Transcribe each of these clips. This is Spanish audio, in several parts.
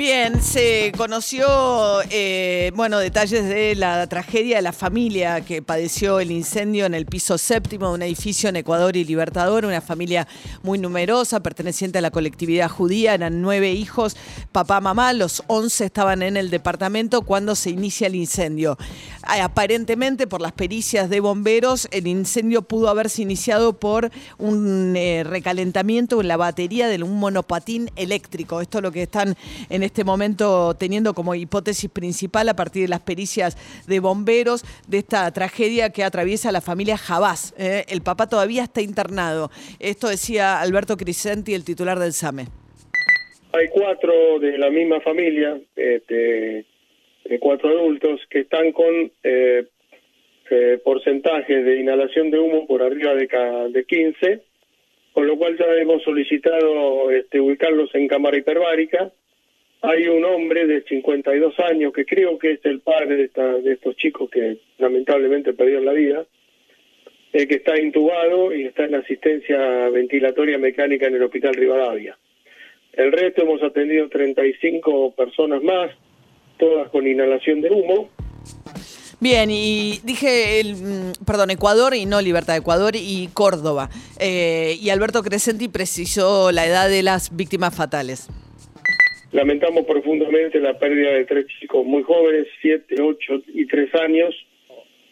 Bien, se conoció, eh, bueno, detalles de la tragedia de la familia que padeció el incendio en el piso séptimo de un edificio en Ecuador y Libertador, una familia muy numerosa, perteneciente a la colectividad judía, eran nueve hijos, papá, mamá, los once estaban en el departamento cuando se inicia el incendio. Aparentemente, por las pericias de bomberos, el incendio pudo haberse iniciado por un eh, recalentamiento en la batería de un monopatín eléctrico. Esto es lo que están en este momento teniendo como hipótesis principal a partir de las pericias de bomberos de esta tragedia que atraviesa la familia Jabás. ¿eh? el papá todavía está internado. Esto decía Alberto Crisenti, el titular del SAME. Hay cuatro de la misma familia, este, cuatro adultos, que están con eh, eh, porcentajes de inhalación de humo por arriba de, de 15, con lo cual ya hemos solicitado este, ubicarlos en cámara hiperbárica hay un hombre de 52 años que creo que es el padre de, esta, de estos chicos que lamentablemente perdieron la vida, eh, que está intubado y está en asistencia ventilatoria mecánica en el Hospital Rivadavia. El resto hemos atendido 35 personas más, todas con inhalación de humo. Bien, y dije, el, mm, perdón, Ecuador y no Libertad, Ecuador y Córdoba. Eh, y Alberto Crescenti precisó la edad de las víctimas fatales. Lamentamos profundamente la pérdida de tres chicos muy jóvenes, siete, ocho y tres años,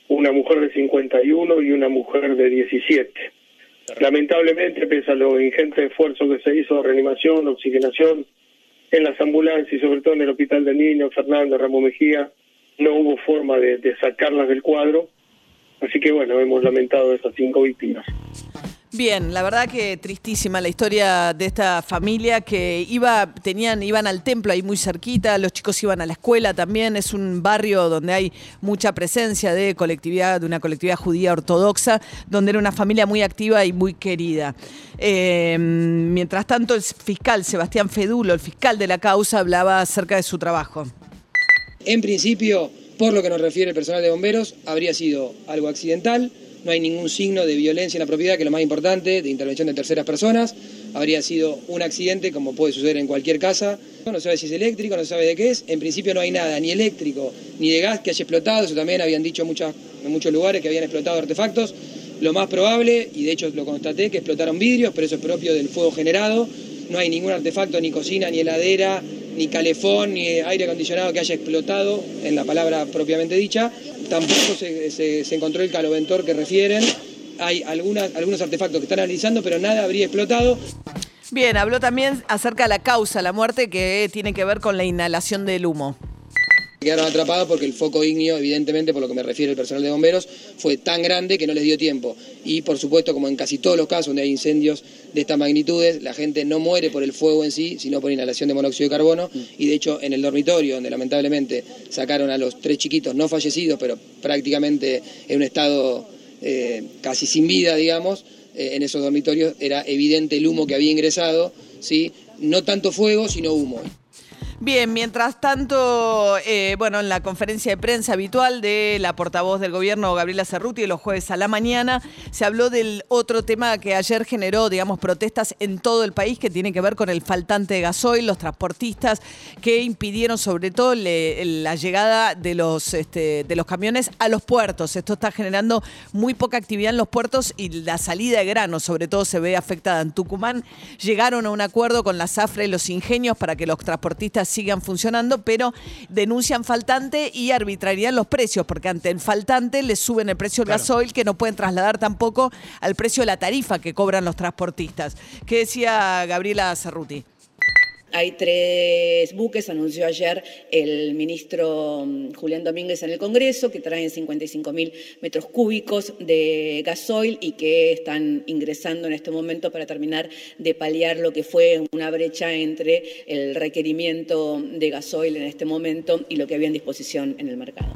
una mujer de 51 y una mujer de 17. Lamentablemente, pese a lo ingente esfuerzo que se hizo de reanimación, oxigenación en las ambulancias y sobre todo en el Hospital de Niños, Fernández, Ramos Mejía, no hubo forma de, de sacarlas del cuadro. Así que bueno, hemos lamentado esas cinco víctimas. Bien, la verdad que tristísima la historia de esta familia que iba, tenían, iban al templo ahí muy cerquita, los chicos iban a la escuela también, es un barrio donde hay mucha presencia de colectividad, de una colectividad judía ortodoxa, donde era una familia muy activa y muy querida. Eh, mientras tanto, el fiscal Sebastián Fedulo, el fiscal de la causa, hablaba acerca de su trabajo. En principio, por lo que nos refiere el personal de bomberos, habría sido algo accidental no hay ningún signo de violencia en la propiedad, que es lo más importante, de intervención de terceras personas. Habría sido un accidente, como puede suceder en cualquier casa. No se sabe si es eléctrico, no se sabe de qué es. En principio no hay nada, ni eléctrico, ni de gas que haya explotado. Eso también habían dicho muchas, en muchos lugares que habían explotado artefactos. Lo más probable, y de hecho lo constaté, que explotaron vidrios, pero eso es propio del fuego generado. No hay ningún artefacto, ni cocina, ni heladera, ni calefón, ni aire acondicionado que haya explotado, en la palabra propiamente dicha. Tampoco se, encontró el caloventor que refieren. Hay algunas, algunos artefactos que están analizando, pero nada habría explotado. Bien, habló también acerca de la causa, la muerte que tiene que ver con la inhalación del humo. Quedaron atrapados porque el foco ignio, evidentemente, por lo que me refiere el personal de bomberos, fue tan grande que no les dio tiempo. Y por supuesto, como en casi todos los casos donde hay incendios de estas magnitudes, la gente no muere por el fuego en sí, sino por inhalación de monóxido de carbono. Y de hecho, en el dormitorio, donde lamentablemente sacaron a los tres chiquitos no fallecidos, pero prácticamente en un estado eh, casi sin vida, digamos, eh, en esos dormitorios era evidente el humo que había ingresado, ¿sí? no tanto fuego, sino humo. Bien, mientras tanto, eh, bueno, en la conferencia de prensa habitual de la portavoz del gobierno, Gabriela Cerruti, los jueves a la mañana, se habló del otro tema que ayer generó, digamos, protestas en todo el país, que tiene que ver con el faltante de gasoil, los transportistas que impidieron sobre todo la llegada de los, este, de los camiones a los puertos. Esto está generando muy poca actividad en los puertos y la salida de grano, sobre todo, se ve afectada. En Tucumán llegaron a un acuerdo con la Zafra y los ingenios para que los transportistas sigan funcionando, pero denuncian faltante y arbitrariedad en los precios, porque ante el faltante les suben el precio del gasoil que no pueden trasladar tampoco al precio de la tarifa que cobran los transportistas. ¿Qué decía Gabriela Cerruti? Hay tres buques, anunció ayer el ministro mm, Julián Domínguez en el Congreso, que traen 55 mil metros cúbicos de gasoil y que están ingresando en este momento para terminar de paliar lo que fue una brecha entre el requerimiento de gasoil en este momento y lo que había en disposición en el mercado.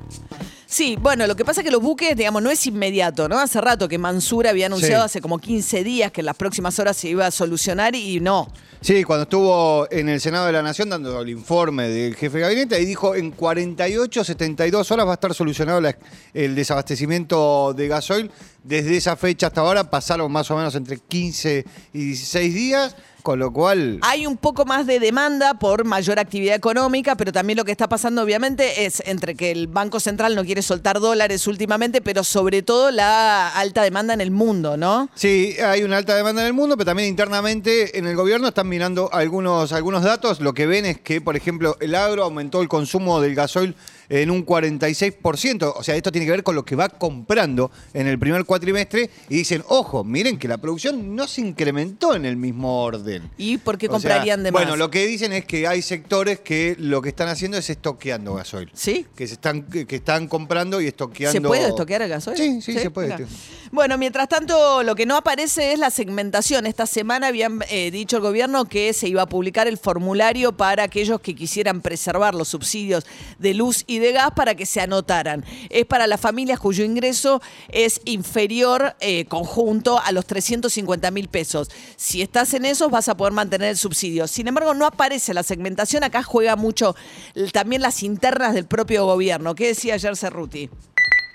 Sí, bueno, lo que pasa es que los buques, digamos, no es inmediato, ¿no? Hace rato que Mansur había anunciado Sí. hace como 15 días que en las próximas horas se iba a solucionar y no. Sí, cuando estuvo en el Senado de la Nación dando el informe del jefe de gabinete, ahí dijo en 48, 72 horas va a estar solucionado la- el desabastecimiento de gasoil. Desde esa fecha hasta ahora pasaron más o menos entre 15 y 16 días, con lo cual... Hay un poco más de demanda por mayor actividad económica, pero también lo que está pasando obviamente es entre que el Banco Central no quiere soltar dólares últimamente, pero sobre todo la alta demanda en el mundo, ¿no? Sí, hay una alta demanda en el mundo, pero también internamente en el gobierno están mirando algunos, algunos datos. Lo que ven es que, por ejemplo, el agro aumentó el consumo del gasoil en un 46%. O sea, esto tiene que ver con lo que va comprando en el primer cuatrimestre. Y dicen, ojo, miren que la producción no se incrementó en el mismo orden. ¿Y por qué O sea, comprarían de más? Bueno, lo que dicen es que hay sectores que lo que están haciendo es estoqueando gasoil. ¿Sí? Que se están, que están comprando y estoqueando. ¿Se puede estoquear el gasoil? Sí, sí, se puede. Bueno, mientras tanto, lo que no aparece es la segmentación. Esta semana habían eh, dicho el gobierno que se iba a publicar el formulario para aquellos que quisieran preservar los subsidios de luz y de gas para que se anotaran. Es para las familias cuyo ingreso es inferior eh, conjunto a los 350 mil pesos. Si estás en esos, vas a poder mantener el subsidio. Sin embargo, no aparece la segmentación. Acá juega mucho también las internas del propio gobierno. ¿Qué decía ayer Cerruti?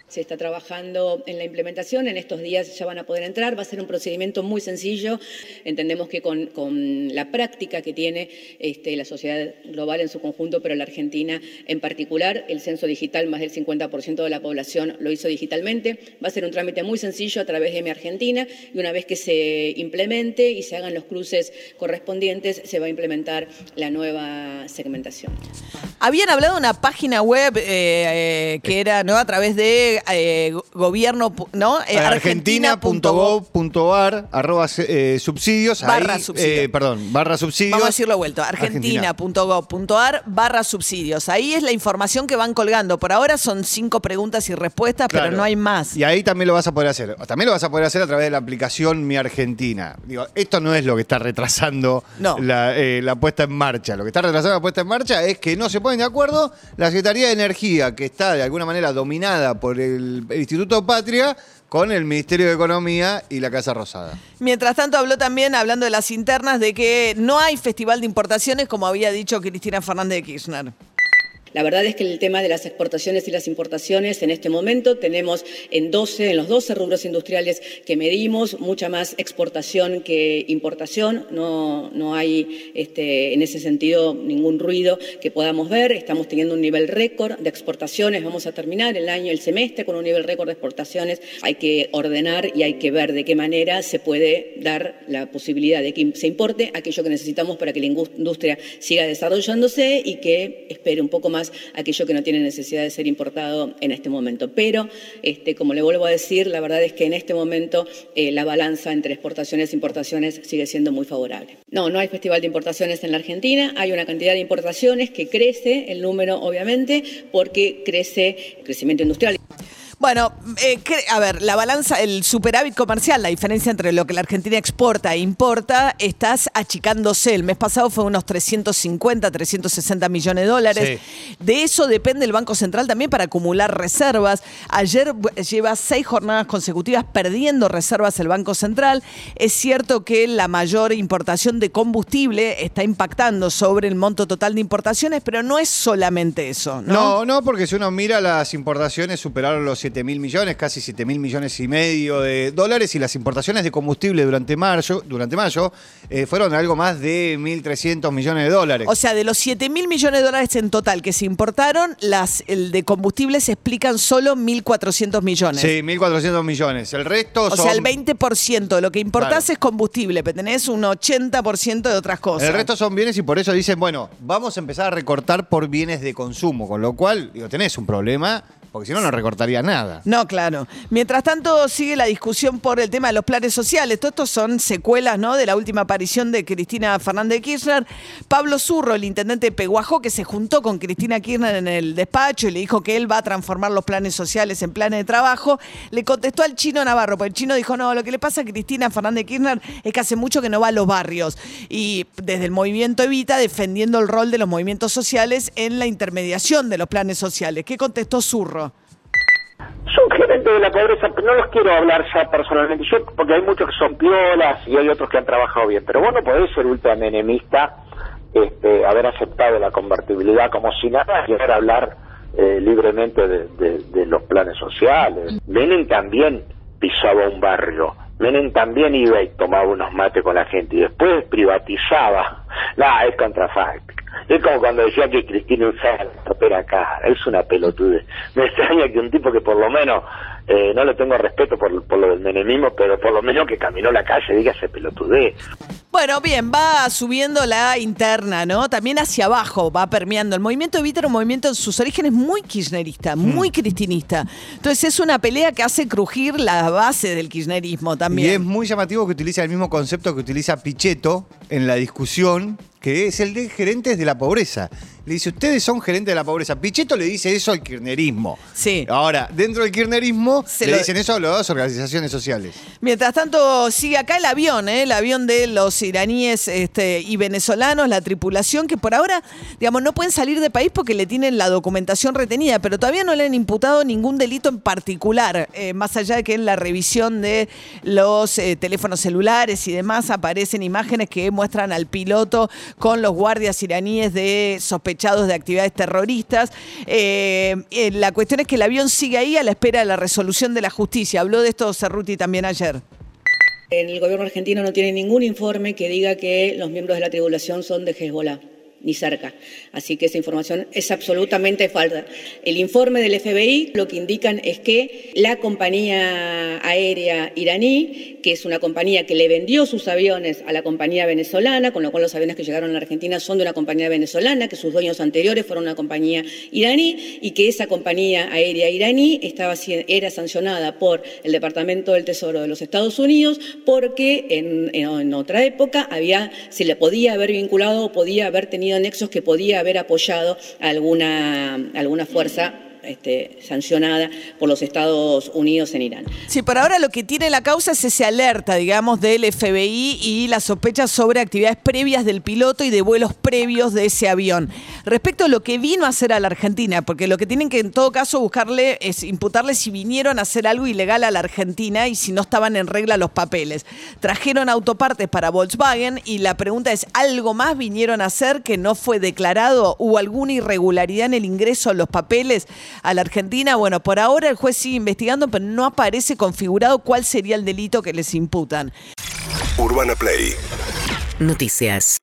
Se está trabajando en la implementación, en estos días ya van a poder entrar, va a ser un procedimiento muy sencillo. Entendemos que con, con la práctica que tiene este, la sociedad global en su conjunto, pero la Argentina en particular, el censo digital, más del 50% de la población lo hizo digitalmente. Va a ser un trámite muy sencillo a través de Mi Argentina y una vez que se implemente y se hagan los cruces correspondientes, se va a implementar la nueva segmentación. Habían hablado de una página web eh, eh, que era no a través de eh, gobierno. Eh, argentina.gov.ar arroba eh, subsidios Barra ahí, subsidio. perdón barra subsidios Vamos a decirlo vuelto, argentina.gov.ar barra subsidios. Ahí es la información que van colgando. Por ahora son cinco preguntas y respuestas, pero no hay más. y ahí también lo vas a poder hacer también lo vas a poder hacer a través de la aplicación Mi Argentina digo esto no es lo que está retrasando No. la, la puesta en marcha lo que está retrasando la puesta en marcha es que no se ponen de acuerdo la Secretaría de Energía que está de alguna manera dominada por el, el Instituto Patria con el Ministerio de Economía y la Casa Rosada Mientras tanto, habló también, hablando de las internas, de que no hay festival de importaciones, como había dicho Cristina Fernández de Kirchner. La verdad es que el tema de las exportaciones y las importaciones en este momento tenemos en 12, en los 12 rubros industriales que medimos, mucha más exportación que importación. No, no hay este, en ese sentido ningún ruido que podamos ver. Estamos teniendo un nivel récord de exportaciones. Vamos a terminar el año, el semestre con un nivel récord de exportaciones. Hay que ordenar y hay que ver de qué manera se puede dar la posibilidad de que se importe aquello que necesitamos para que la industria siga desarrollándose y que espere un poco más aquello que no tiene necesidad de ser importado en este momento. Pero, este, como le vuelvo a decir, la verdad es que en este momento eh, la balanza entre exportaciones e importaciones sigue siendo muy favorable. No, no hay festival de importaciones en la Argentina, hay una cantidad de importaciones que crece, el número obviamente, porque crece el crecimiento industrial. Bueno, eh, a ver, la balanza, el superávit comercial, la diferencia entre lo que la Argentina exporta e importa, estás achicándose. El mes pasado fue unos 350, 360 millones de dólares. De eso depende el Banco Central también para acumular reservas. Ayer lleva seis jornadas consecutivas perdiendo reservas el Banco Central. Es cierto que la mayor importación de combustible está impactando sobre el monto total de importaciones, pero no es solamente eso, ¿no? No, no, porque si uno mira las importaciones superaron los 7 mil millones, casi 7 mil millones y medio de dólares y las importaciones de combustible durante mayo, durante mayo eh, fueron algo más de 1.300 millones de dólares. O sea, de los 7 mil millones de dólares en total que se importaron, las, el de combustible se explican solo 1.400 millones. sí, 1.400 millones. El resto O son... sea, el 20% de lo que importás Claro. es combustible, pero tenés un 80% de otras cosas. El resto son bienes y por eso dicen, bueno, vamos a empezar a recortar por bienes de consumo, con lo cual, digo, tenés un problema, porque si no, no recortaría nada. No, claro. Mientras tanto, sigue la discusión por el tema de los planes sociales. Todo esto son secuelas ¿no? de la última aparición de Cristina Fernández de Kirchner. Pablo Zurro, el intendente de Peguajó, que se juntó con Cristina Kirchner en el despacho y le dijo que él va a transformar los planes sociales en planes de trabajo, le contestó al chino Navarro, porque el chino dijo, no, lo que le pasa a Cristina Fernández de Kirchner es que hace mucho que no va a los barrios. Y desde el movimiento Evita, defendiendo el rol de los movimientos sociales en la intermediación de los planes sociales. ¿Qué contestó Zurro? Son gerentes de la pobreza, pero no los quiero hablar ya personalmente, yo porque hay muchos que son piolas y hay otros que han trabajado bien, pero vos no podés ser ultramenemista, este, haber aceptado la convertibilidad como si nada y ahora hablar eh, libremente de, de- de los planes sociales. Menem también pisaba un barrio, Menem también iba y tomaba unos mates con la gente y después privatizaba. Nah, es contrafáctica. Es como cuando decía que Cristina usaba la acá. Es una pelotude. Me extraña que un tipo que por lo menos, eh, no le tengo respeto por, por lo del menemismo, pero por lo menos que caminó la calle diga ese pelotudez. Bueno, bien, va subiendo la interna, ¿no? También hacia abajo va permeando. El movimiento Evita era un movimiento en sus orígenes muy kirchnerista, muy cristinista. Entonces es una pelea que hace crujir la base del kirchnerismo Y es también. muy llamativo que utiliza el mismo concepto que utiliza Pichetto en la discusión, que es el de gerentes de la pobreza. Le dice, ustedes son gerentes de la pobreza. Pichetto le dice eso al kirchnerismo. Sí. Ahora, dentro del kirchnerismo Se le lo- dicen eso a las organizaciones sociales. Mientras tanto, sigue acá el avión, ¿eh? el avión de los iraníes este, y venezolanos, la tripulación, que por ahora, digamos, no pueden salir de país porque le tienen la documentación retenida, pero todavía no le han imputado ningún delito en particular, eh, más allá de que en la revisión de los eh, teléfonos celulares y demás aparecen imágenes que muestran al piloto con los guardias iraníes de sospechosos de actividades terroristas. Eh, eh, la cuestión es que el avión sigue ahí a la espera de la resolución de la justicia. Habló de esto Cerruti también ayer. El gobierno argentino no tiene ningún informe que diga que los miembros de la tribulación son de Hezbollah, ni cerca. Así que esa información es absolutamente falsa. El informe del FBI lo que indican es que la compañía aérea iraní, que es una compañía que le vendió sus aviones a la compañía venezolana, con lo cual los aviones que llegaron a la Argentina son de una compañía venezolana, que sus dueños anteriores fueron una compañía iraní y que esa compañía aérea iraní estaba, era sancionada por el Departamento del Tesoro de los Estados Unidos porque en otra época había, se le podía haber vinculado o podía haber tenido nexos que podía haber apoyado alguna, alguna fuerza este, sancionada por los Estados Unidos en Irán. Sí, por ahora lo que tiene la causa es ese alerta, digamos, del FBI y las sospechas sobre actividades previas del piloto y de vuelos previos de ese avión. Respecto a lo que vino a hacer a la Argentina, porque lo que tienen que en todo caso buscarle es imputarle si vinieron a hacer algo ilegal a la Argentina y si no estaban en regla los papeles. Trajeron autopartes para Volkswagen y la pregunta es, ¿algo más vinieron a hacer que no fue declarado? ¿Hubo alguna irregularidad en el ingreso de los papeles a la Argentina? Bueno, por ahora el juez sigue investigando, pero no aparece configurado cuál sería el delito que les imputan. Urbana Play Noticias.